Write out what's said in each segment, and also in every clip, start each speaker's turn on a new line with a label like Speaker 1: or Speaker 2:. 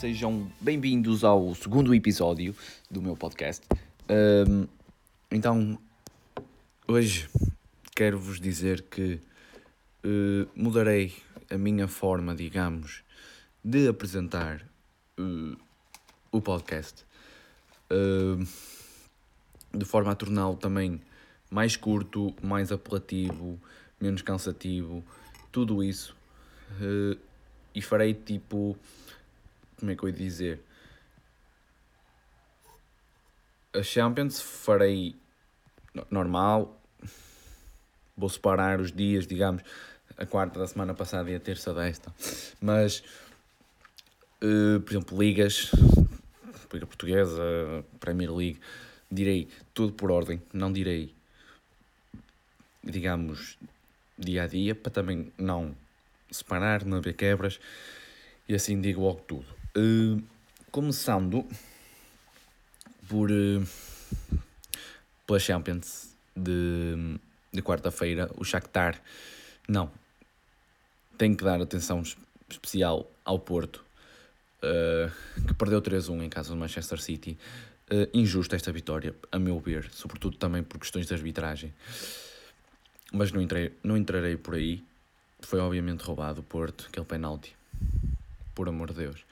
Speaker 1: Sejam bem-vindos ao segundo episódio do meu podcast. Um, então, hoje quero-vos dizer que uh, mudarei a minha forma, digamos, de apresentar uh, o podcast uh, de forma a torná-lo também mais curto, mais apelativo, menos cansativo, tudo isso. e farei tipo como é que eu ia dizer? A Champions farei normal, vou separar os dias, digamos, a quarta da semana passada e a terça desta, mas, uh, por exemplo, ligas, Liga Portuguesa, Premier League, direi tudo por ordem, não direi, digamos, dia a dia, para também não separar, não haver quebras, e assim digo logo tudo. Uh, começando por uh, pela Champions de, de quarta-feira, o Shakhtar não tem que dar atenção especial ao Porto, uh, que perdeu 3-1 em casa do Manchester City. Uh, injusta esta vitória, a meu ver, sobretudo também por questões de arbitragem. Mas não, entrei, não entrarei por aí. Foi obviamente roubado o Porto, aquele penalti. Por amor de Deus.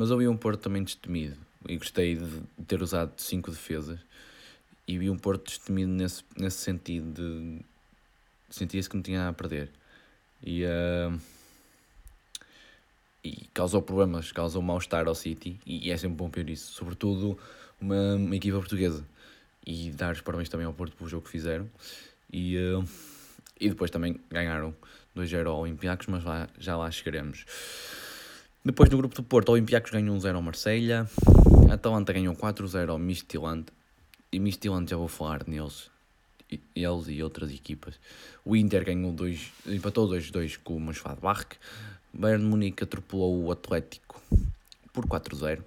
Speaker 1: Mas ouvi um Porto também destemido. E gostei de ter usado cinco defesas. E vi um Porto destemido nesse, nesse sentido de sentia-se que não tinha nada a perder. E, uh, e causou problemas, causou mal-estar ao City. E é sempre bom ver isso, sobretudo uma, uma equipa portuguesa. E dar os parabéns também ao Porto pelo jogo que fizeram. E, uh, e depois também ganharam 2-0 ao Olympiacos, mas lá, já lá chegaremos. Depois no grupo do Porto, o Olympiacos ganhou 1-0 ao Marselha, a Atalanta ganhou 4-0 ao Midtjylland, e Midtjylland já vou falar neles, eles e outras equipas. O Inter ganhou 2, empatou 2-2 com o Mönchengladbach, Bayern Munique atropelou o Atlético por 4-0,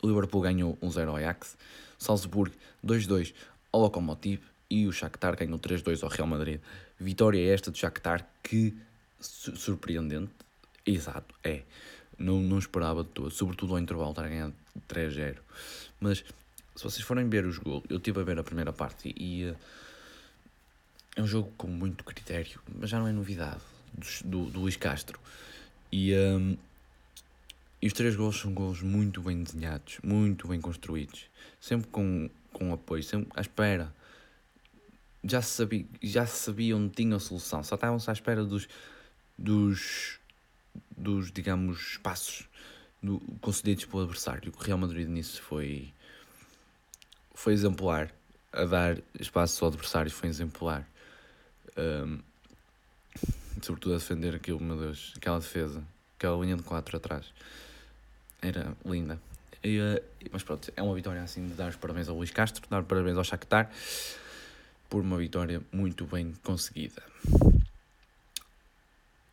Speaker 1: o Liverpool ganhou 1-0 ao Ajax, Salzburg 2-2 ao Lokomotiv. E o Shakhtar ganhou 3-2 ao Real Madrid. Vitória esta do Shakhtar que surpreendente, exato, é não, não esperava de todo, sobretudo ao intervalo estar a ganhar 3-0. Mas se vocês forem ver os gols, eu estive a ver a primeira parte e, uh, é um jogo com muito critério, mas já não é novidade do, do, Luís Castro. E, um, eh, e os três gols são gols muito bem desenhados, muito bem construídos, sempre com, com apoio, sempre à espera. Já se sabia, já sabia onde tinha a solução, só estavam-se à espera dos, dos dos, digamos, espaços do, concedidos pelo adversário. O Real Madrid nisso foi, foi exemplar. A dar espaço ao adversário foi exemplar. Um, sobretudo a defender aquilo, meu Deus, aquela defesa, aquela linha de 4 atrás. Era linda. E, uh, mas pronto, é uma vitória assim de dar os parabéns ao Luís Castro, dar parabéns ao Shakhtar por uma vitória muito bem conseguida.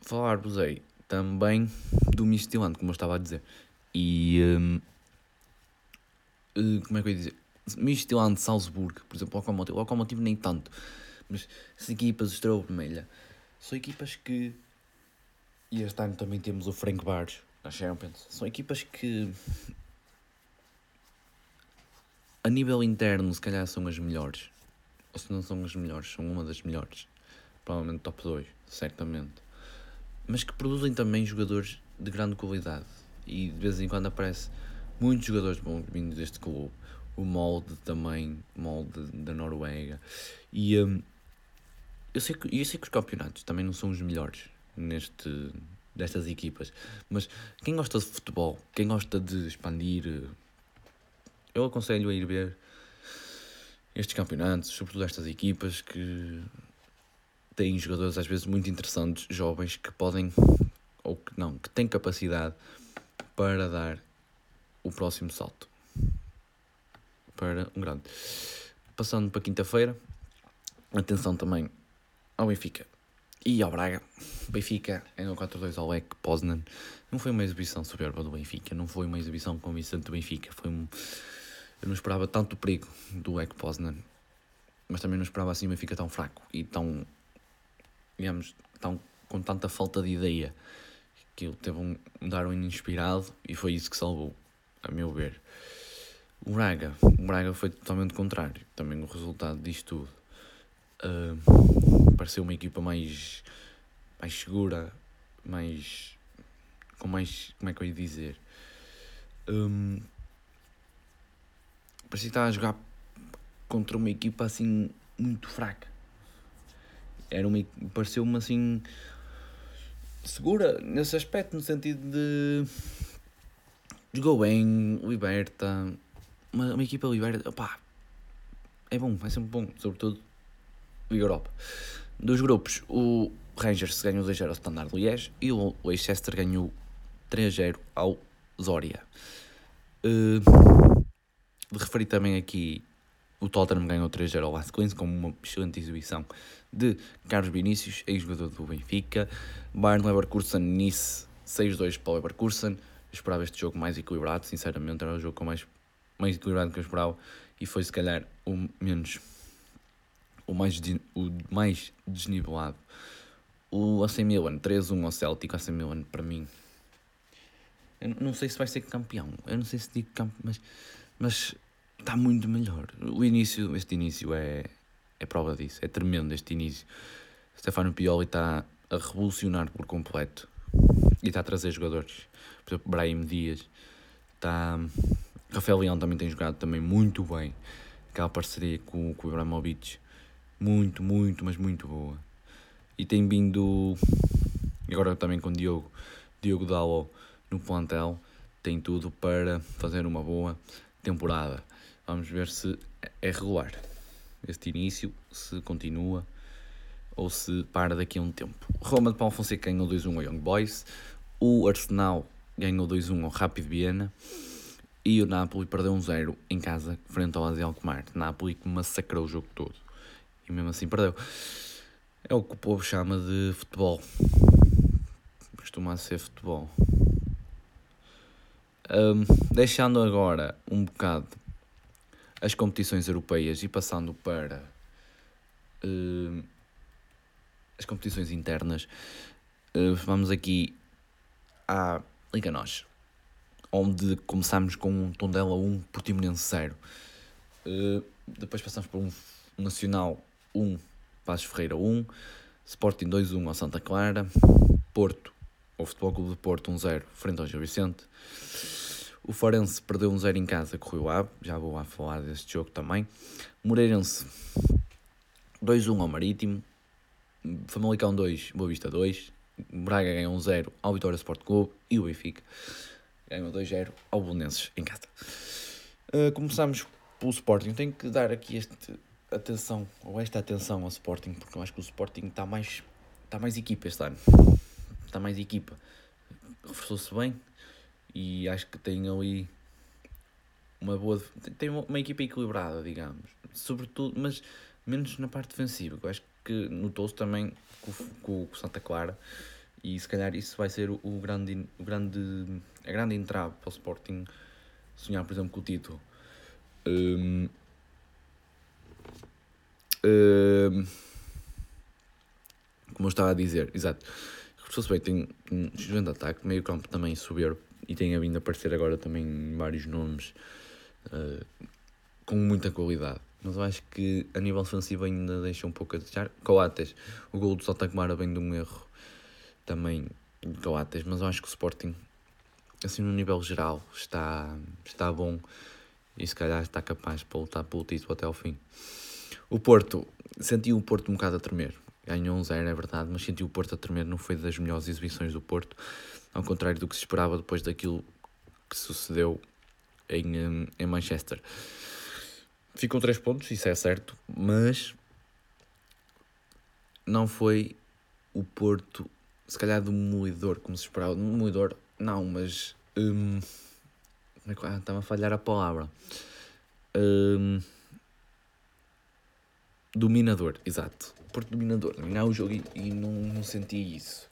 Speaker 1: Falar-vos aí também do Midtjylland, como eu estava a dizer. E. Um, uh, como é que eu ia dizer? Midtjylland, Salzburg, por exemplo, o Lokomotiv. O Lokomotiv nem tanto. Mas as equipas, Estrela Vermelha, são equipas que. E este ano também temos o Frank Bars na Champions. São equipas que. A nível interno, se calhar são as melhores. Ou se não são as melhores, são uma das melhores. Provavelmente top 2, certamente mas que produzem também jogadores de grande qualidade. E de vez em quando aparece muitos jogadores bons vindos deste clube. O Molde também, Molde da Noruega. E um, eu, sei que, eu sei que os campeonatos também não são os melhores neste, destas equipas, mas quem gosta de futebol, quem gosta de expandir, eu aconselho a ir ver estes campeonatos, sobretudo estas equipas que têm jogadores às vezes muito interessantes, jovens, que podem, ou que não, que têm capacidade para dar o próximo salto para um grande. Passando para quinta-feira, atenção também ao Benfica e ao Braga. Benfica no 4-2 ao Lech Poznan. Não foi uma exibição soberba do Benfica, não foi uma exibição convincente do Benfica. Foi um... Eu não esperava tanto perigo do Lech Poznan, mas também não esperava assim o Benfica tão fraco e tão digamos, tão, com tanta falta de ideia Aquilo teve um, um Darwin inspirado e foi isso que salvou, a meu ver. O Braga, o Braga foi totalmente contrário. Também o resultado disto tudo. Uh, pareceu uma equipa mais, mais segura, mais. com mais. como é que eu ia dizer? Um, parecia que estava a jogar contra uma equipa assim muito fraca. Era uma, pareceu-me assim segura nesse aspecto, no sentido de jogou bem, liberta, uma, uma equipa liberta, opá, é bom, é sempre bom, sobretudo Liga Europa. Dos grupos, o Rangers ganhou 2-0 ao Standard Liège e o Leicester ganhou 3-0 ao Zoria. Uh, de referir também aqui o Tottenham ganhou 3-0 ao Queens com uma excelente exibição de Carlos Vinícius, ex-jogador do Benfica. Bayern Leverkusen Nice 6-2 para o Leverkusen. Eu esperava este jogo mais equilibrado, sinceramente, era o jogo mais, mais equilibrado que eu esperava e foi se calhar o menos o mais, o mais desnivelado. O AC Milan 3-1 ao Celtic, AC Milan para mim. Eu não sei se vai ser campeão, eu não sei se digo campeão, mas, mas está muito melhor. O início, este início é, é prova disso, é tremendo este início. Stefano Pioli está a revolucionar por completo e está a trazer jogadores. Por exemplo, Brahim Dias, está... Rafael Leão também tem jogado também muito bem. Aquela parceria com, com o Ibrahimovic, muito, muito, mas muito boa. E tem vindo, agora também com Diogo, Diogo Dallo no plantel, tem tudo para fazer uma boa temporada. Vamos ver se é regular este início, se continua ou se para daqui a um tempo. Roma de Paulo Fonseca ganhou 2-1 ao Young Boys, o Arsenal ganhou 2-1 ao Rapid Viena e o Napoli perdeu 1-0 em casa frente ao Azel Alkmaar. Napoli que massacrou o jogo todo e mesmo assim perdeu. É o que o povo chama de futebol. Costuma ser futebol. Um, deixando agora um bocado as competições europeias e passando para uh, as competições internas, uh, vamos aqui à Liga Nós, onde começamos com um Tondela 1, Portimonense 0. Uh, depois passamos por um Nacional 1, Passos Ferreira 1, Sporting 2-1 ao Santa Clara, Porto, o Futebol Clube de Porto 1-0 frente ao Gil Vicente, o Forense perdeu um 0 em casa com o Rio Ave, já vou lá falar deste jogo também. Moreirense 2-1 ao Marítimo. Famalicão 2, Boa Vista 2. Braga ganhou 1-0 ao Vitória Sport Clube e o Benfica ganhou 2-0 ao Bolonenses em casa. Uh, começamos pelo Sporting. Tenho que dar aqui este atenção, ou esta atenção ao Sporting, porque eu acho que o Sporting está mais, está mais equipa este ano. Está mais equipa. Reforçou-se bem, e acho que tem ali uma boa tem uma equipa equilibrada digamos. Sobretudo mas menos na parte defensiva eu acho que notou-se também com, com Santa Clara. E se calhar isso vai ser o, o grande o grande a grande entrave para o Sporting sonhar por exemplo com o título um, um, como eu estava a dizer exato. Se bem tem um excelente ataque meio campo também soberbo e tem vindo a aparecer agora também vários nomes uh, com muita qualidade. Mas eu acho que a nível defensivo ainda deixa um pouco a desejar. Coates, o gol do Saltacmara vem de um erro também de Coates, mas eu acho que o Sporting, assim no nível geral, está, está bom e se calhar está capaz para lutar pelo título até ao fim. O Porto, senti o Porto um bocado a tremer. Ganhou um zero, é verdade, mas senti o Porto a tremer, não foi das melhores exibições do Porto ao contrário do que se esperava depois daquilo que sucedeu em, hum, em Manchester. Ficam 3 pontos, isso é certo, mas não foi o Porto, se calhar, do moedor, como se esperava. Moedor, não, mas. Hum, é ah, estava a falhar a palavra. Hum, dominador, exato. Porto dominador. Dominar o jogo e, e não, não senti isso.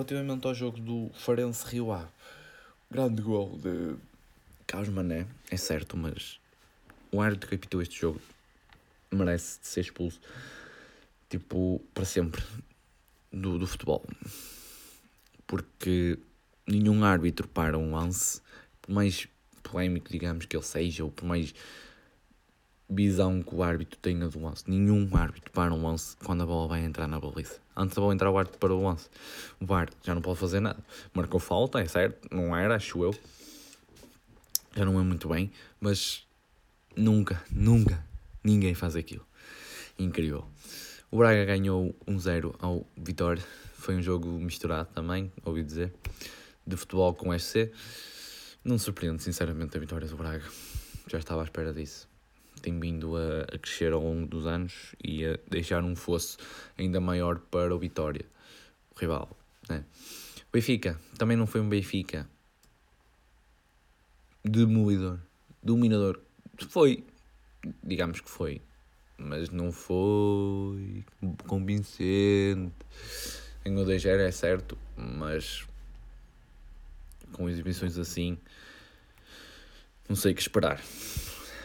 Speaker 1: Relativamente ao jogo do Farense Rio A, grande gol de Carlos Mané, é certo, mas o árbitro que apitou este jogo merece ser expulso, tipo, para sempre, do, do futebol. porque nenhum árbitro para um lance, por mais polémico, digamos, que ele seja, ou por mais visão que o árbitro tenha do lance. Nenhum árbitro para um lance quando a bola vai entrar na baliza. Antes da bola entrar, o árbitro para o lance. O VAR já não pode fazer nada. Marcou falta, é certo, não era, acho eu. Já não é muito bem, mas nunca, nunca, ninguém faz aquilo. Incrível. O Braga ganhou 1-0 ao Vitória. Foi um jogo misturado também, ouvi dizer, de futebol com SC. Não surpreende, sinceramente, a vitória do Braga. Já estava à espera disso tem vindo a, a, crescer ao longo dos anos e a deixar um fosso ainda maior para o Vitória, o rival. Né? O Benfica também não foi um Benfica demolidor, dominador. Foi, digamos que foi, mas não foi convincente. Ganhou 2 0 é certo, mas com exibições assim, não sei o que esperar.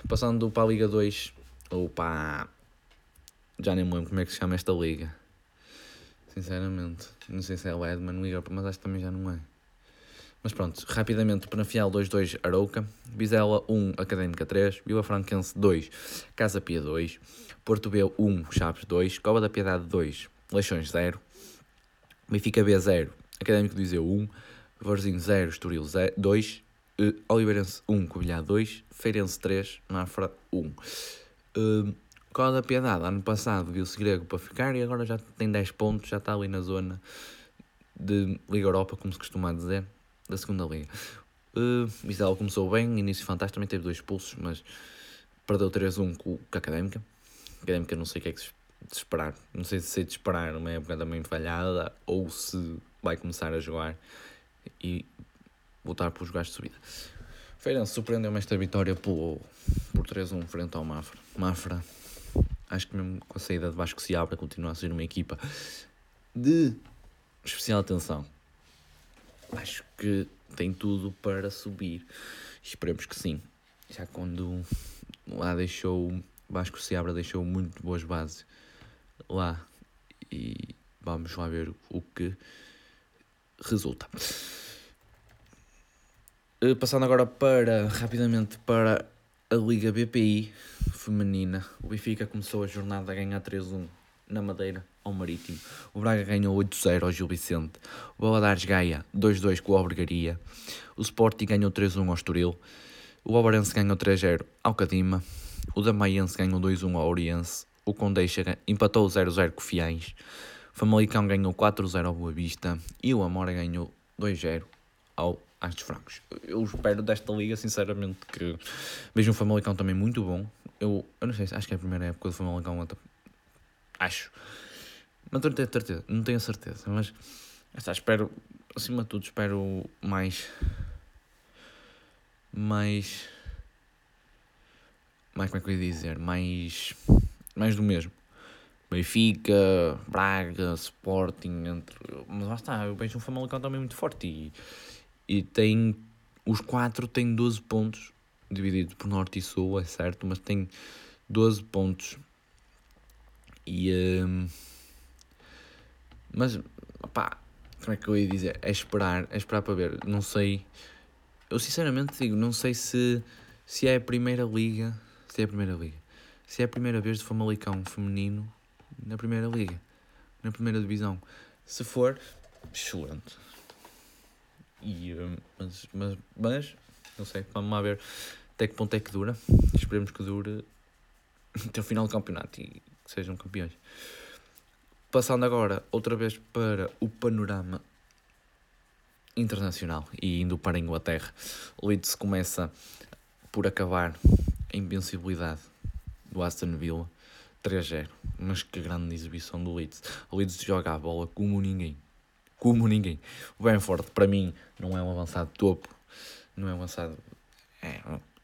Speaker 1: Passando para a Liga 2, ou. Já nem me lembro como é que se chama esta liga. Sinceramente, não sei se é o Edman, Liga, mas acho que também já não é. Mas pronto, rapidamente, Penafiel 2-2 Arouca, Vizela 1, Académica 3, Vila Franquense 2, Casa Pia 2, Porto B 1, Chaves 2, Cova da Piedade 2, Leixões 0, Benfica B 0, Académico do Viseu 1, Varzinho 0, Estoril 0, 2, Uh, Oliveirense 1, Covilhã 2, Feirense 3, Mafra 1. Uh, Cola da Piedade, ano passado viu-se grego para ficar e agora já tem 10 pontos, já está ali na zona de Liga Europa, como se costuma dizer, da segunda Liga. Uh, Vizela começou bem, início fantástico, também teve dois pulsos, mas perdeu 3-1 com, com a Académica. Académica não sei o que é que se esperar, não sei se sei de esperar uma época também falhada ou se vai começar a jogar e lutar pelos gajos de subida. Feirense surpreendeu-me esta vitória por, por 3-1 frente ao Mafra. Mafra, acho que mesmo com a saída de Vasco se abre, continua a ser uma equipa de especial atenção. Acho que tem tudo para subir. Esperemos que sim. Já quando lá deixou, Vasco Seabra deixou muito boas bases lá e vamos lá ver o que resulta. Eh, passando agora para, rapidamente, para a Liga BPI feminina. O Benfica começou a jornada a ganhar 3-1 na Madeira, ao Marítimo. O Braga ganhou 8-0 ao Gil Vicente. O Baladares Gaia 2-2 com o Albergaria. O Sporting ganhou 3-1 ao Estoril. O Alvarense ganhou 3-0 ao Cadima. O Damaiense ganhou 2-1 ao Oriense. O Condeixa empatou 0-0 com o Fiães. O Famalicão ganhou 4-0 ao Boa Vista. E o Amora ganhou 2-0 ao Astos Francos. Eu espero desta liga, sinceramente, que vejo um Famalicão também muito bom. Eu, eu não sei, acho que é a primeira época do Famalicão. Acho. Mas não tenho certeza, não tenho certeza, mas está, espero, acima de tudo, espero mais. Mais. Mais, como é que eu ia dizer? Mais. Mais do mesmo. Benfica, Braga, Sporting, entre. Mas lá está, eu vejo um Famalicão também muito forte e e tem os quatro têm 12 pontos, dividido por norte e sul, é certo, mas tem 12 pontos. E um, mas pá, como é que eu ia dizer? É esperar, é esperar para ver. Não sei. Eu sinceramente digo, não sei se, se é a primeira liga. Se é a primeira liga. Se é a primeira vez de Famalicão feminino na primeira liga. Na primeira divisão. Se for, excelente. E, hum, mas, mas, mas, não sei, vamos ver até que ponto é que dura. Esperemos que dure até o final do campeonato e que sejam campeões. Passando agora outra vez para o panorama internacional e indo para a Inglaterra. O Leeds começa por acabar a invencibilidade do Aston Villa 3-0. Mas que grande exibição do Leeds. O Leeds joga a bola como ninguém como ninguém. O Benford, para mim, não é um avançado topo, não é um avançado. É,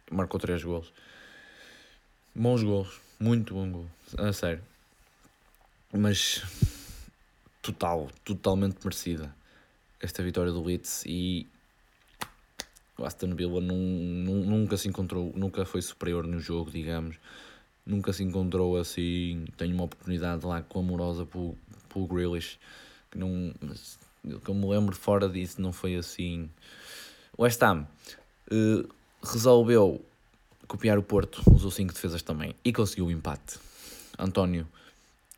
Speaker 1: marcou 3 gols. Bons gols, muito bom gol, a sério. Mas total, totalmente merecida esta vitória do Leeds e o Aston Villa nunca se encontrou, nunca foi superior no jogo, digamos. Nunca se encontrou assim. Tenho uma oportunidade lá clamorosa pelo, pelo Grealish que não que eu me lembro fora disso não foi assim. O West Ham uh, resolveu copiar o Porto, usou 5 defesas também e conseguiu o empate. António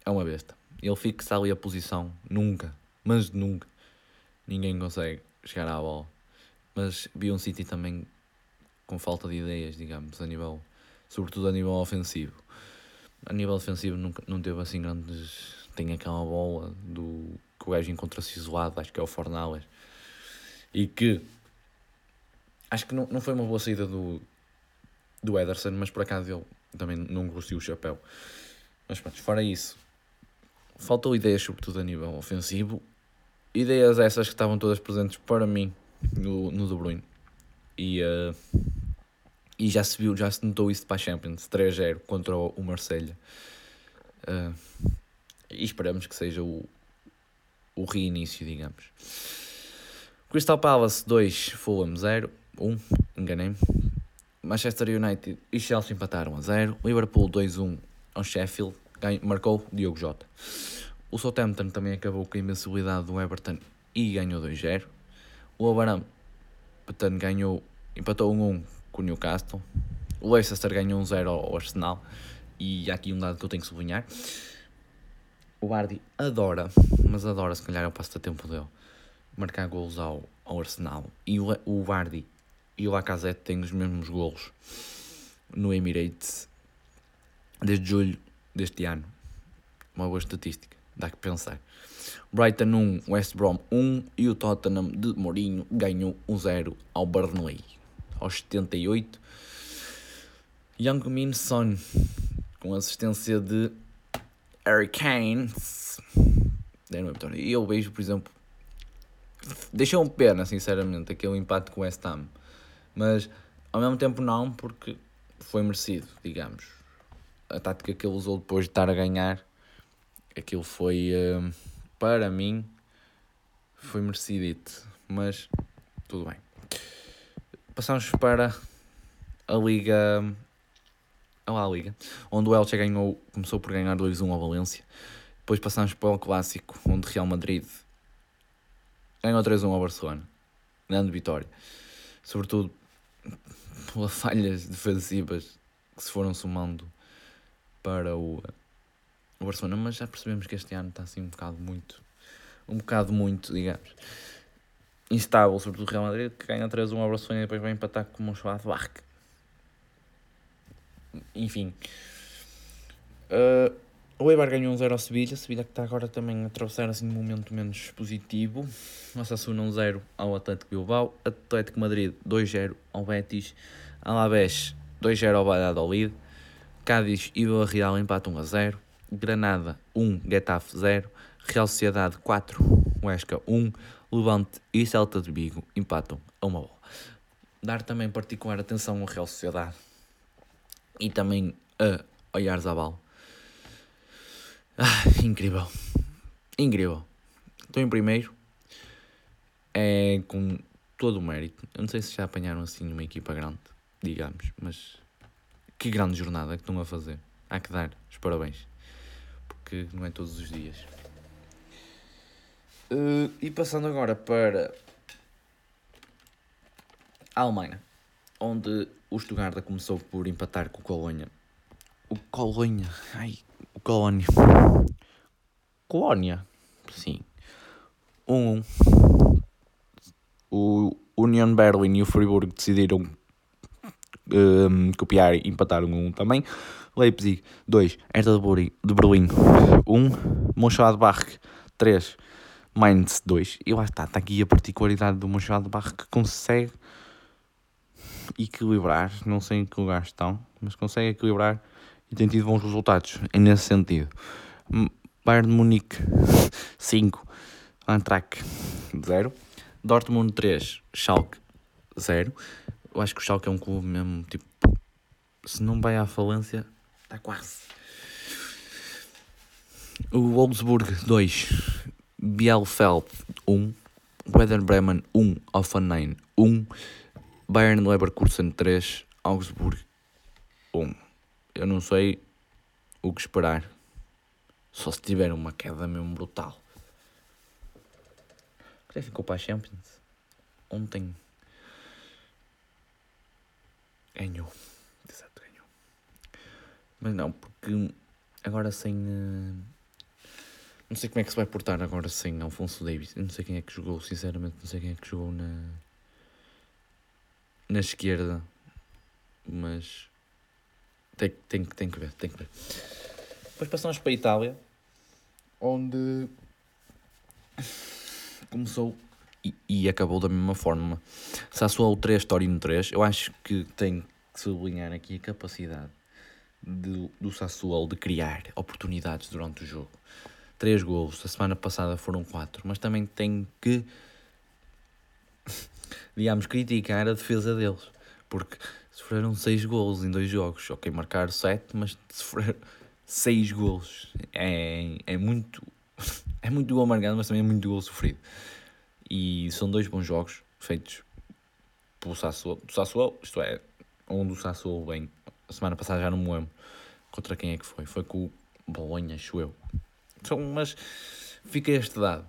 Speaker 1: é uma besta. Ele fixa ali a posição, nunca, mas nunca. Ninguém consegue chegar à bola. Mas vi um City também com falta de ideias, digamos, a nível, sobretudo a nível ofensivo. A nível defensivo nunca, não teve assim grandes. Tem aquela bola do que o gajo encontra-se isolado, acho que é o Fornales. E que acho que não, não foi uma boa saída do, do Ederson, mas por acaso ele também não gostou o chapéu. Mas pronto, fora isso, faltou ideias, sobretudo a nível ofensivo. Ideias essas que estavam todas presentes para mim no, no De Bruyne. E, uh, e já se viu, já se notou isso para a Champions 3-0 contra o, o Marselha. Uh, e esperamos que seja o, o reinício, digamos. Crystal Palace 2, Fulham 0, 1, enganei-me. Manchester United e Chelsea empataram a 0. Liverpool 2-1 ao Sheffield, marcou Diogo Jota. O Southampton também acabou com a invencibilidade do Everton e ganhou 2-0. O Wolverhampton ganhou, empatou 1-1 com o Newcastle. O Leicester ganhou 1-0 ao Arsenal. E há aqui um dado que eu tenho que sublinhar. O Bardi adora, mas adora, se calhar é o passatempo dele, marcar golos ao, ao Arsenal. E o, o e o Lacazette têm os mesmos golos no Emirates desde julho deste ano. Uma boa estatística, dá que pensar. Brighton 1, West Brom 1 e o Tottenham de Mourinho ganhou 1-0 ao Burnley. Aos 78. Young Min Son com assistência de Harry Kane. E eu vejo, por exemplo, deixou-me pena, sinceramente, aquele empate com o West Ham. Mas ao mesmo tempo não, porque foi merecido, digamos. A tática que ele usou depois de estar a ganhar, aquilo foi, uh, para mim, foi merecidito. Mas tudo bem. Passamos para a Liga. A La Liga, onde o Elche ganhou, começou por ganhar 2-1 ao Valência. Depois passamos para o Clássico, onde Real Madrid ganhou 3-1 ao Barcelona. Grande vitória. Sobretudo pelas falhas defensivas que se foram somando para o, o Barcelona, mas já percebemos que este ano está assim um bocado muito, um bocado muito, digamos, instável, sobretudo o Real Madrid, que ganha 3-1 ao Barcelona e depois vai empatar com o Schwadbach. Enfim. Uh, o Eibar ganhou 1-0 ao Sevilha, Sevilha que está agora também a atravessar assim um momento menos positivo. O Sassuna 1-0 ao Atlético Bilbao, Atlético Madrid 2-0 ao Betis, Alavés 2-0 ao Valladolid, Cádiz e Vila Real empatam 1-0, Granada 1, Getafe 0, Real Sociedade 4, Huesca 1, Levante e Celta de Vigo empatam a uma bola. Dar também particular atenção ao Real Sociedade e também a Oyarzabal. Ah, incrível. Incrível. Estou em primeiro. É com todo o mérito. Eu não sei se já apanharam assim numa equipa grande, digamos, mas que grande jornada que estão a fazer. Há que dar os parabéns. Porque não é todos os dias. Uh, e passando agora para a Alemanha, onde o Stuttgart começou por empatar com o Colônia. O Colônia, ai, o Colónia. Colónia, sim. 1 um, O Union Berlin e o Friburgo decidiram um, copiar e empataram um também. Leipzig 2, Hertha de Berlim 1, um, Mönchengladbach 3, Mainz 2. E lá está, está aqui a particularidade do Mönchengladbach que consegue equilibrar, não sei em que lugar estão, mas consegue equilibrar e tem tido bons resultados nesse sentido. Bayern de Munique 5, Antrac 0, Dortmund 3, Schalke 0. Eu acho que o Schalke é um clube mesmo, tipo, se não vai à falência, está quase. O Wolfsburg 2, Bielefeld 1, Werder Bremen 1, Offenheim 1, Bayern Leverkusen 3, Augsburg 1. Eu não sei o que esperar. Só se tiver uma queda mesmo brutal. ficou para a Champions. Ontem ganhou. Exato, ganhou. Mas não, porque agora sem. Uh, não sei como é que se vai portar agora sem Alfonso Davis. Eu não sei quem é que jogou, sinceramente, não sei quem é que jogou na. Na esquerda. Mas. Tem, tem, tem que ver, tem que ver. Depois passamos para a Itália, onde começou e, e acabou da mesma forma. Sassuolo 3, Torino 3. Eu acho que tem que sublinhar aqui a capacidade do, do Sassuolo de criar oportunidades durante o jogo. 3 gols, a semana passada foram 4, mas também tem que, digamos, criticar a defesa deles, porque sofreram 6 gols em dois jogos. Ok, marcaram 7, mas sofreram 6 gols. É, é muito. É muito gol marcado, mas também é muito gol sofrido. E são dois bons jogos feitos pelo Sassuolo. Do Sassuolo, isto é, onde o Sassuolo vem. A semana passada já não me lembro contra quem é que foi. Foi com o Bolonha, acho eu. Então, mas fica este dado.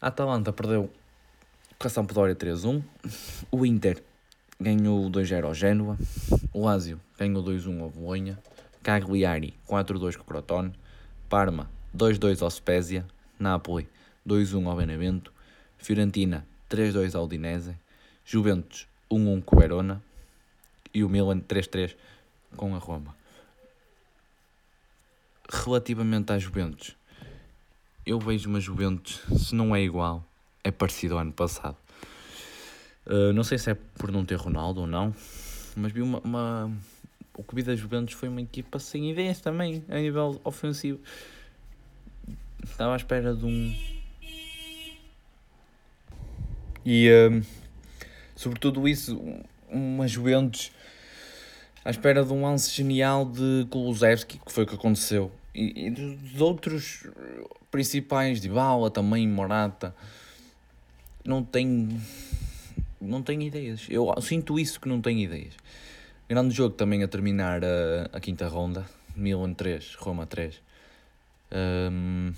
Speaker 1: A Atalanta perdeu com a Sampdoria 3-1. O Inter ganhou 2-0 ao Génova. O Lazio ganhou 2-1 ao Bolonha. Cagliari 4-2 com o Crotone. Parma 2-2 ao Spezia. Napoli 2-1 ao Benevento. Fiorentina 3-2 ao Udinese. Juventus 1-1 com Verona. E o Milan 3-3 com a Roma relativamente à Juventus, eu vejo uma Juventus, se não é igual, é parecido ao ano passado. Uh, não sei se é por não ter Ronaldo ou não, mas vi uma, uma... O vi da Juventus foi uma equipa sem ideias também, a nível ofensivo. Estava à espera de um. E, uh, sobretudo isso, uma Juventus à espera de um lance genial de Kulusevski, que foi o que aconteceu. E, e dos outros principais, de Bala também, Morata, não tem, não tem ideias. Eu sinto isso que não tem ideias. Grande jogo também a terminar a, a quinta ronda, Milan 3, Roma 3. Um,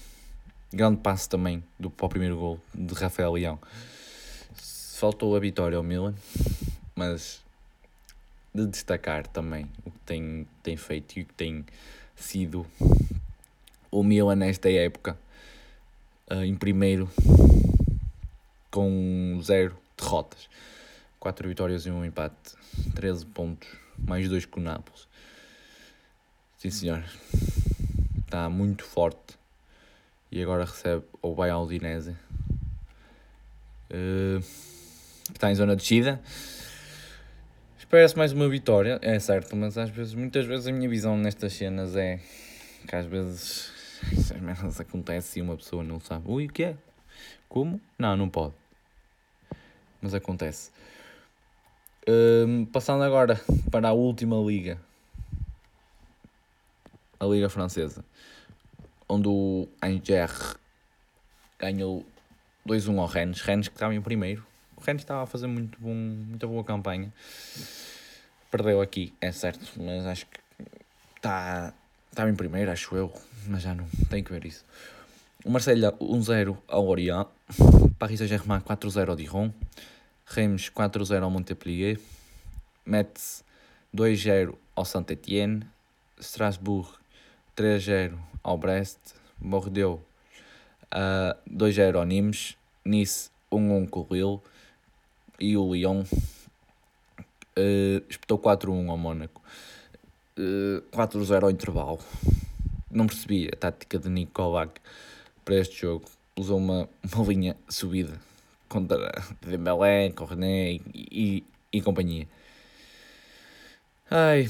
Speaker 1: grande passe também do, para o primeiro gol de Rafael Leão. Faltou a vitória ao Milan, mas de destacar também o que tem, tem feito e o que tem sido o Milan nesta época uh, em primeiro com zero derrotas, 4 vitórias e um empate, 13 pontos, mais dois com o Nápoles. Sim senhor, está muito forte e agora recebe o Bayern Udinese, uh, está em zona de descida. Espera-se mais uma vitória, é certo, mas às vezes, muitas vezes a minha visão nestas cenas é que às vezes essas merdas acontecem e uma pessoa não sabe. Ui, o que é? Como? Não, não pode. Mas acontece. Um, passando agora para a última liga. A Liga Francesa. Onde o Angers ganhou 2-1 ao Rennes. Rennes que estava em primeiro. O Rennes estava a fazer muito bom, muita boa campanha. Perdeu aqui, é certo, mas acho que está estava em primeiro, acho eu, mas já não tenho que ver isso. O Marseille 1-0 ao Orient, Paris Saint-Germain 4-0 ao Dijon, Reims 4-0 ao Montpellier, Metz 2-0 ao Saint-Étienne, Strasbourg 3-0 ao Brest, Bordeaux uh, 2-0 ao Nimes, Nice 1-1 com o Lille. E o Lyon uh, espetou 4-1 ao Mónaco. Uh, 4-0 ao intervalo. Não percebi a tática de Nico Kovac para este jogo. Usou uma, uma linha subida contra Dembélé, Cornet e, e, e companhia. Ai,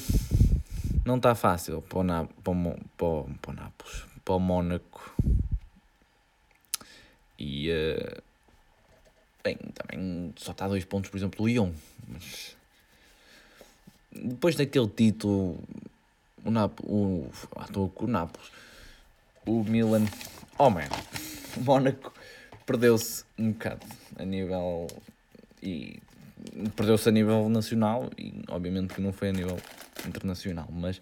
Speaker 1: não está fácil para o, Na, para, o, para, o, para o Nápoles, para o Mónaco. E, uh, bem, também só está a dois pontos, por exemplo, o Lyon. Mas depois daquele título, o Nápoles, o, ah, estou com o Nápoles, o Milan, oh man, o Mónaco perdeu-se um bocado a nível e perdeu-se a nível nacional e obviamente que não foi a nível internacional, mas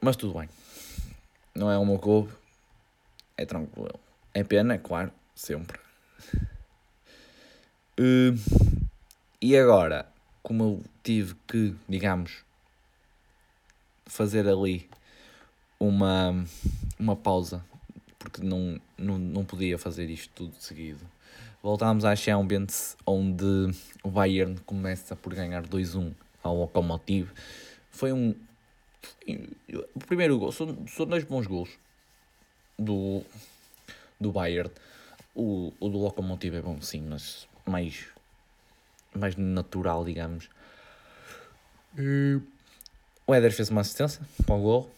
Speaker 1: mas tudo bem. Não é o meu clube, é tranquilo. É pena, é claro, sempre. Uh, e agora, como eu tive que, digamos, fazer ali uma, uma pausa, porque não, não, não podia fazer isto tudo seguido. Voltámos à Champions, onde o Bayern começa por ganhar 2-1 ao Lokomotiv. Foi um. O primeiro gol, são, são dois bons gols do, do Bayern. O, o do Lokomotiv é bom, sim, mas mais, mais natural, digamos. E o Éder fez uma assistência para o gol,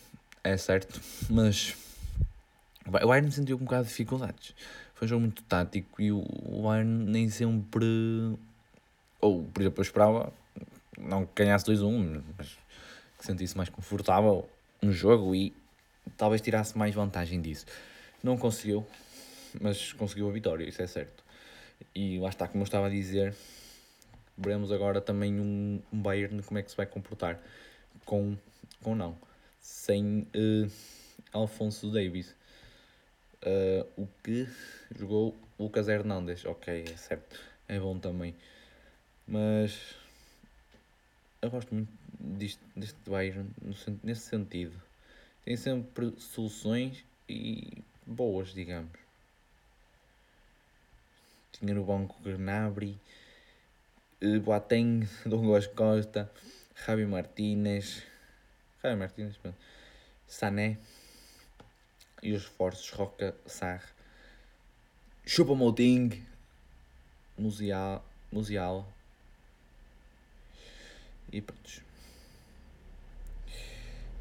Speaker 1: é certo, mas o Bayern sentiu um bocado de dificuldades. Foi um jogo muito tático e o Bayern nem sempre. Ou, por exemplo, eu esperava não que ganhasse 2-1, mas que sentisse mais confortável no jogo e talvez tirasse mais vantagem disso. Não conseguiu, mas conseguiu a vitória, isso é certo. E lá está, como eu estava a dizer, veremos agora também um, um Bayern como é que se vai comportar com, com não, sem uh, Alfonso Davis. Uh, o que jogou Lucas Hernandes, ok, é certo, é bom também. Mas eu gosto muito disto, deste Bayern nesse sentido. Tem sempre soluções e boas, digamos. Tinha no banco Gnabry, eh, Boateng, Douglas Costa, Javi Martínez, Javi Martínez, Sané e os esforços Roca Sar, Chupa Moting, Musial, Musial e pronto.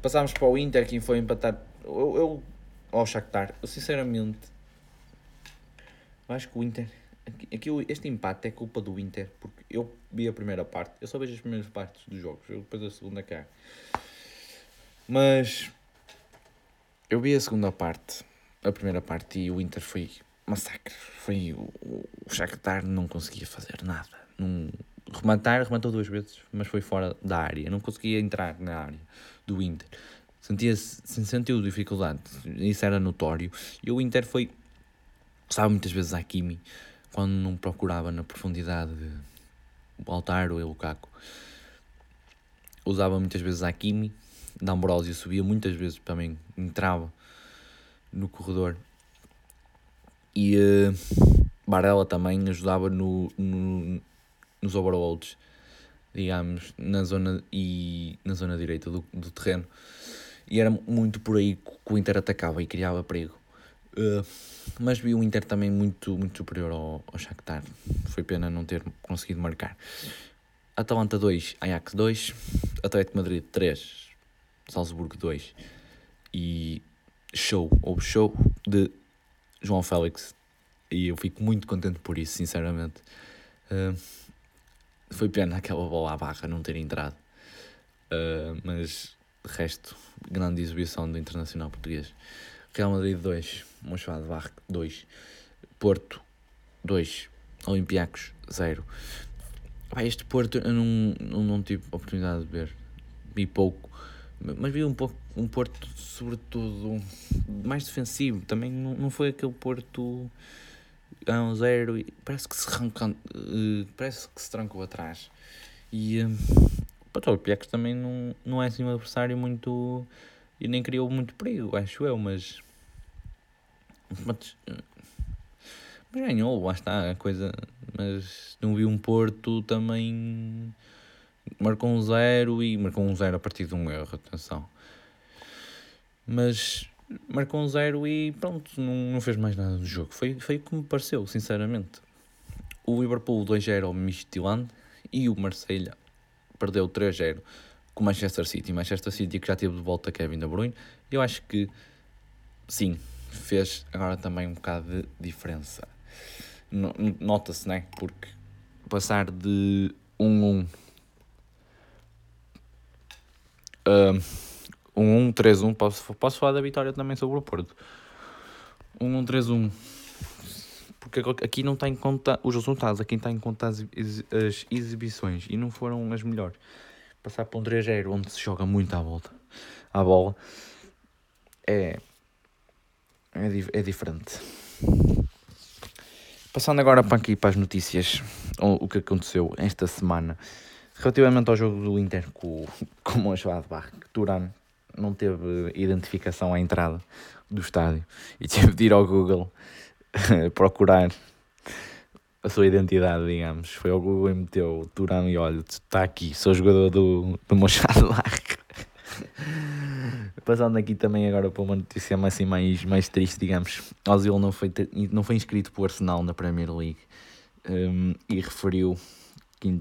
Speaker 1: Passámos para o Inter, quem foi empatar. Eu, eu ao Shakhtar, eu sinceramente acho que o Inter. Aqui, este empate é culpa do Inter, porque eu vi a primeira parte, eu só vejo as primeiras partes dos jogos, eu depois a segunda cá. Mas eu vi a segunda parte, a primeira parte, e o Inter foi massacre. Foi o, Shakhtar não conseguia fazer nada. Não, rematar, rematou duas vezes, mas foi fora da área. Não conseguia entrar na área do Inter. Sentia-se, sentiu dificuldade, isso era notório. E o Inter foi, estava muitas vezes a Kimi, quando não procurava na profundidade o Altaro e o Lukaku. Usava muitas vezes a Kimi, D'Ambrosio subia muitas vezes também, entrava no corredor. E uh, Barella também ajudava no, no nos overloads, digamos, na zona, e, na zona direita do, do terreno. E era muito por aí que o Inter atacava e criava perigo. Uh, mas vi o Inter também muito, muito superior ao, ao Shakhtar. Foi pena não ter conseguido marcar. Atalanta 2, Ajax 2, Atlético Madrid 3, Salzburgo 2 e show, ou show de João Félix. E eu fico muito contente por isso, sinceramente. Uh, foi pena aquela bola à barra não ter entrado. Uh, mas de resto, grande exibição do Internacional Português. Real Madrid 2, Mönchengladbach 2, Porto 2, Olympiacos 0. este Porto eu não, não, não tive oportunidade de ver, vi pouco, mas vi um pouco um Porto sobretudo mais defensivo, também não, não foi aquele Porto a um zero e parece que se arranca, uh, parece que se trancou atrás. E uh, para o Piecos também não, não é assim um adversário muito. e nem criou muito perigo, acho eu, mas. Mas, mas ganhou, lá está a coisa. Mas não vi um Porto também. Marcou um zero e marcou um zero a partir de um erro, atenção. Mas marcou um zero e pronto, não, não fez mais nada do jogo. Foi, foi como me pareceu, sinceramente. O Liverpool 2-0 ao Midtjylland e o Marselha perdeu 3-0 com o Manchester City. Manchester City que já teve de volta Kevin De Bruyne. Eu acho que sim, fez agora também um bocado de diferença. Nota-se, né? Porque passar de 1-1 um, 1-1, 3-1. Posso, posso falar da vitória também sobre o Porto. 1-1, 3-1. Porque aqui não está em conta os resultados, aqui está em conta as, as exibições e não foram as melhores. Passar para um 3-0 onde se joga muito à volta, à bola, é, é, é diferente. passando agora para aqui para as notícias, o, o que aconteceu esta semana. Relativamente ao jogo do Inter com, com o Mönchengladbach, Turan não teve identificação à entrada do estádio e tive de ir ao Google procurar a sua identidade, digamos. Foi ao Google e meteu Turan e olha, está aqui, sou jogador do, do Mönchengladbach. Passando aqui também agora para uma notícia mais, assim, mais, mais triste, digamos. Ozil não foi, não foi inscrito para o Arsenal na Premier League um, e referiu que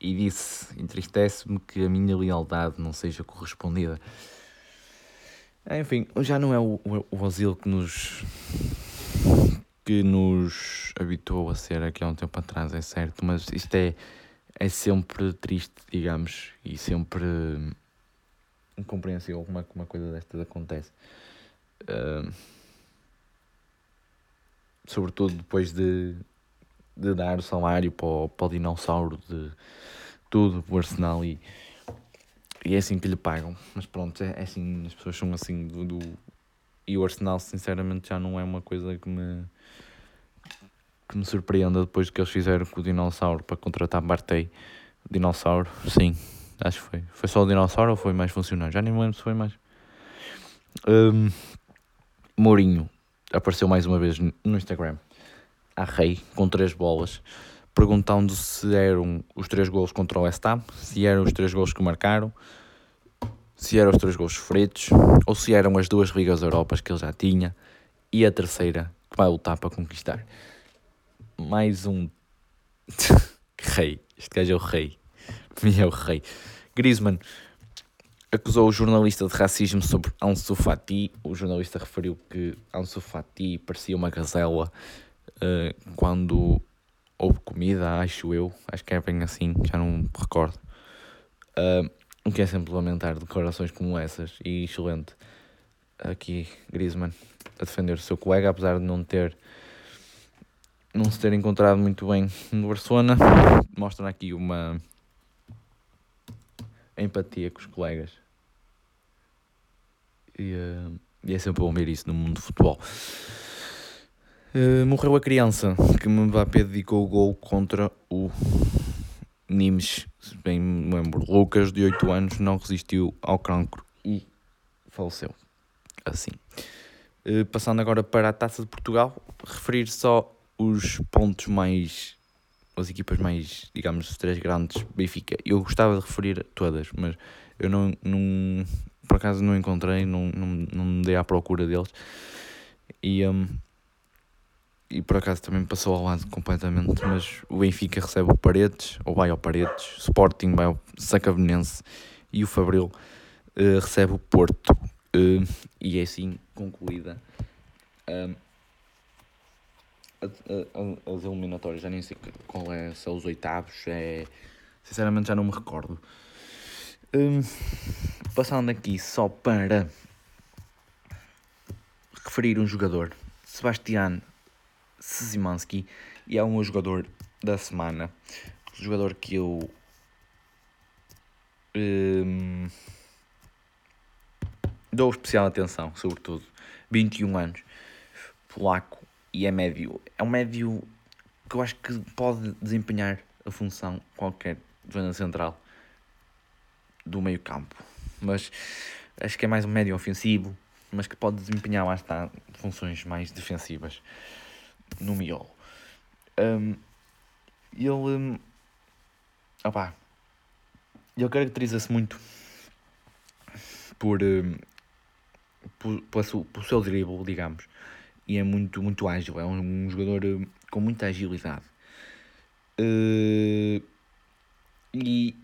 Speaker 1: e disse: Entristece-me que a minha lealdade não seja correspondida. Enfim, já não é o, o, Ozil que nos que nos habituou a ser aqui há um tempo atrás, é certo, mas isto é, é sempre triste, digamos, e sempre incompreensível como é que uma coisa destas acontece. Uh, sobretudo depois de, de dar o salário para o, para o dinossauro de tudo, o Arsenal e, e é assim que lhe pagam. Mas pronto, é, é assim, as pessoas são assim do, do, e o Arsenal sinceramente já não é uma coisa que me que me surpreenda depois do que eles fizeram com o dinossauro para contratar Bartei. Dinossauro, sim, acho que foi. Foi só o dinossauro ou foi mais funcionário? Já nem me lembro se foi mais. Um, Mourinho apareceu mais uma vez no Instagram a rei com três bolas perguntando se eram os três gols contra o West Ham, se eram os três gols que marcaram, se eram os três gols sofridos, ou se eram as duas Ligas Europas que ele já tinha e a terceira que vai lutar para conquistar. Mais um rei. Este gajo é o rei. Para é o rei. Griezmann acusou o jornalista de racismo sobre Ansu Fati. O jornalista referiu que Ansu Fati parecia uma gazela uh, quando houve comida, acho eu, acho que é bem assim, já não me recordo. Uh, o que é sempre lamentar declarações como essas e excelente. Aqui, Griezmann a defender o seu colega, apesar de não ter não se ter encontrado muito bem no Barcelona, mostra aqui uma empatia com os colegas. E, uh, e é sempre bom ver isso no mundo do futebol. Uh, morreu a criança que Mbappé dedicou o gol contra o Nimes, se bem me lembro. Lucas, de 8 anos, não resistiu ao cancro e faleceu. Assim. Uh, passando agora para a Taça de Portugal, referir só os pontos mais. as equipas mais, digamos, os três grandes Benfica. Eu gostava de referir todas, mas eu não. não por acaso não encontrei, não, não, não me dei à procura deles. E. Um, e por acaso também passou ao lado completamente, mas o Benfica recebe o Paredes, ou vai ao Paredes, Sporting vai ao Sacavenense e o Fabril uh, recebe o Porto. Uh, e é assim concluída uh, as eliminatórias. Já nem sei qual é, são os oitavos, é, sinceramente já não me recordo. passando aqui só para referir um jogador, Sebastián Szymanski e é o meu jogador da semana. O jogador que eu um, dou especial atenção, sobretudo. 21 anos, polaco e é médio. É um médio que eu acho que pode desempenhar a função qualquer zona central do meio campo. Mas acho que é mais um médio ofensivo, mas que pode desempenhar lá está funções mais defensivas no miolo. Um, ele. Um, opá, ele caracteriza-se muito por, um, por, por, seu dribble, digamos, e é muito, muito ágil. É um, um jogador hum, com muita agilidade. Uh, e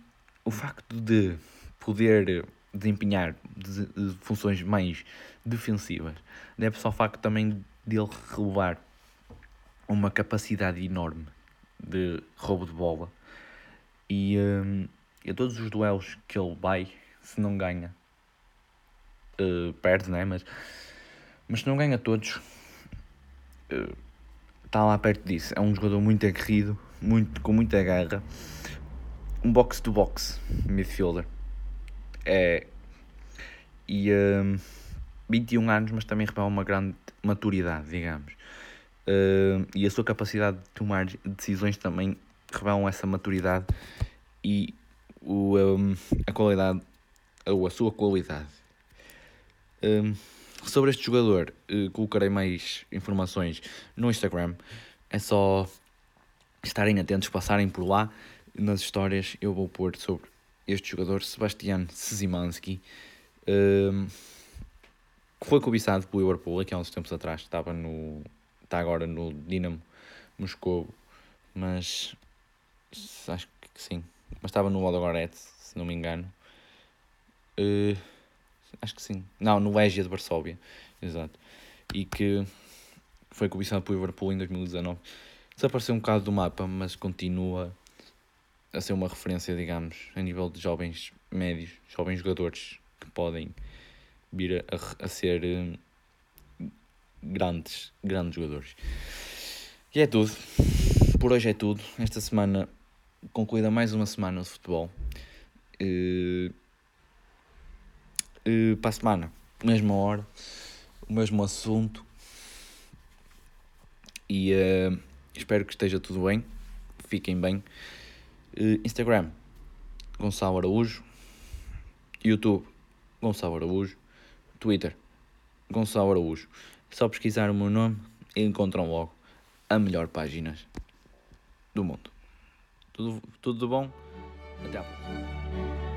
Speaker 1: o facto de poder desempenhar de, de funções mais defensivas deve-se ao facto também dele relevar uma capacidade enorme de roubo de bola e, um, todos os duelos que ele vai, se não ganha, uh, perde, né? Mas, mas se não ganha todos, uh, está lá perto disso. É um jogador muito aguerrido, muito, com muita garra. Um box-to-box midfielder. É, e um, 21 anos, mas também revela uma grande maturidade, digamos. Uh, e a sua capacidade de tomar decisões também revelam essa maturidade e o, um, a qualidade, ou a sua qualidade. Um, sobre este jogador, uh, colocarei mais informações no Instagram. É só estarem atentos, passarem por lá. Nas histórias eu vou pôr sobre este jogador, Sebastian Szymanski, um, foi cobiçado pelo Liverpool aqui há uns tempos atrás. Estava no. Está agora no Dinamo Moscou, mas acho que sim. Mas estava no Ludogorets, se não me engano. Uh, acho que sim. Não, no Legia de Varsóvia. Exato. E que foi cobiçado pelo Liverpool em 2019. Desapareceu um bocado do mapa, mas continua a ser uma referência, digamos, a nível de jovens médios, jovens jogadores que podem vir a, a ser uh, grandes, grandes jogadores. E é tudo. Por hoje é tudo. Esta semana concluída mais uma semana de futebol. Uh, uh, para a semana, mesma hora, o mesmo assunto. E uh, espero que esteja tudo bem. Fiquem bem. Instagram, Gonçalo Araújo. YouTube, Gonçalo Araújo. Twitter, Gonçalo Araújo. Só pesquisar o meu nome e encontram logo a melhor página do mundo. Tudo, tudo bom? Até a próxima.